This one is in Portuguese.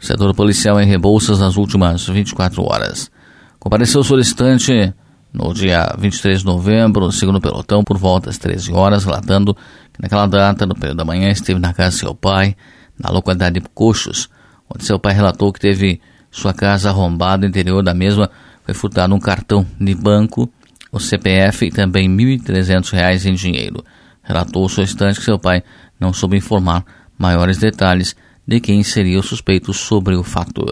Setor policial em Rebouças nas últimas 24 horas. Compareceu o solicitante no dia 23 de novembro, segundo pelotão, por volta das 13 horas, relatando que naquela data, no período da manhã, esteve na casa de seu pai, na localidade de Coxos, onde seu pai relatou que teve sua casa arrombada, no interior da mesma foi furtado um cartão de banco, o CPF e também R$ 1.300 em dinheiro. Relatou o solicitante que seu pai não soube informar maiores detalhes de quem seria o suspeito sobre o fato.